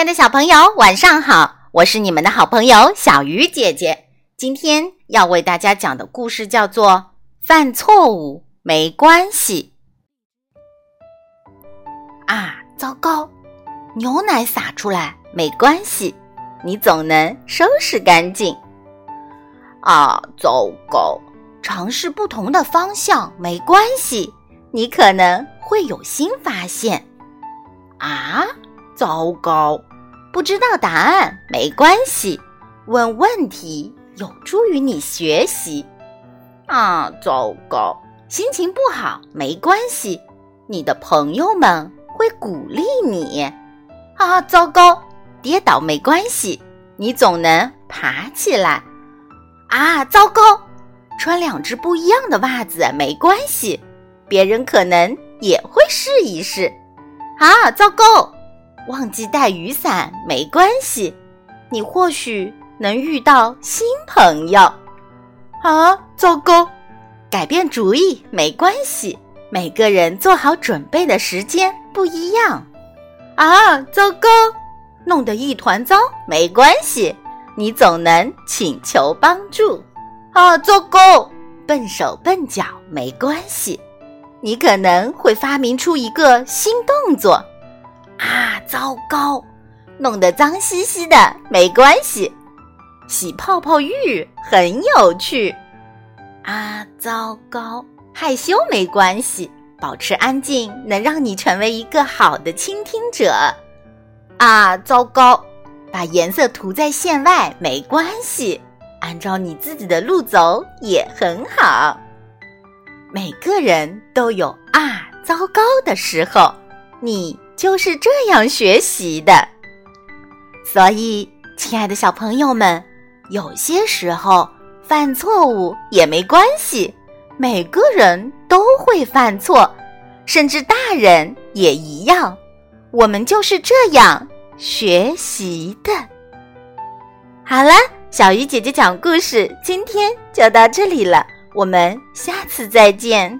亲爱的小朋友，晚上好！我是你们的好朋友小鱼姐姐。今天要为大家讲的故事叫做《犯错误没关系》。啊，糟糕！牛奶洒出来没关系，你总能收拾干净。啊，糟糕！尝试不同的方向没关系，你可能会有新发现。啊！糟糕，不知道答案没关系，问问题有助于你学习。啊，糟糕，心情不好没关系，你的朋友们会鼓励你。啊，糟糕，跌倒没关系，你总能爬起来。啊，糟糕，穿两只不一样的袜子没关系，别人可能也会试一试。啊，糟糕。忘记带雨伞没关系，你或许能遇到新朋友。啊，糟糕！改变主意没关系，每个人做好准备的时间不一样。啊，糟糕！弄得一团糟没关系，你总能请求帮助。啊，糟糕！笨手笨脚没关系，你可能会发明出一个新动作。啊，糟糕！弄得脏兮兮的没关系，洗泡泡浴很有趣。啊，糟糕！害羞没关系，保持安静能让你成为一个好的倾听者。啊，糟糕！把颜色涂在线外没关系，按照你自己的路走也很好。每个人都有啊，糟糕的时候，你。就是这样学习的，所以，亲爱的小朋友们，有些时候犯错误也没关系，每个人都会犯错，甚至大人也一样。我们就是这样学习的。好了，小鱼姐姐讲故事，今天就到这里了，我们下次再见。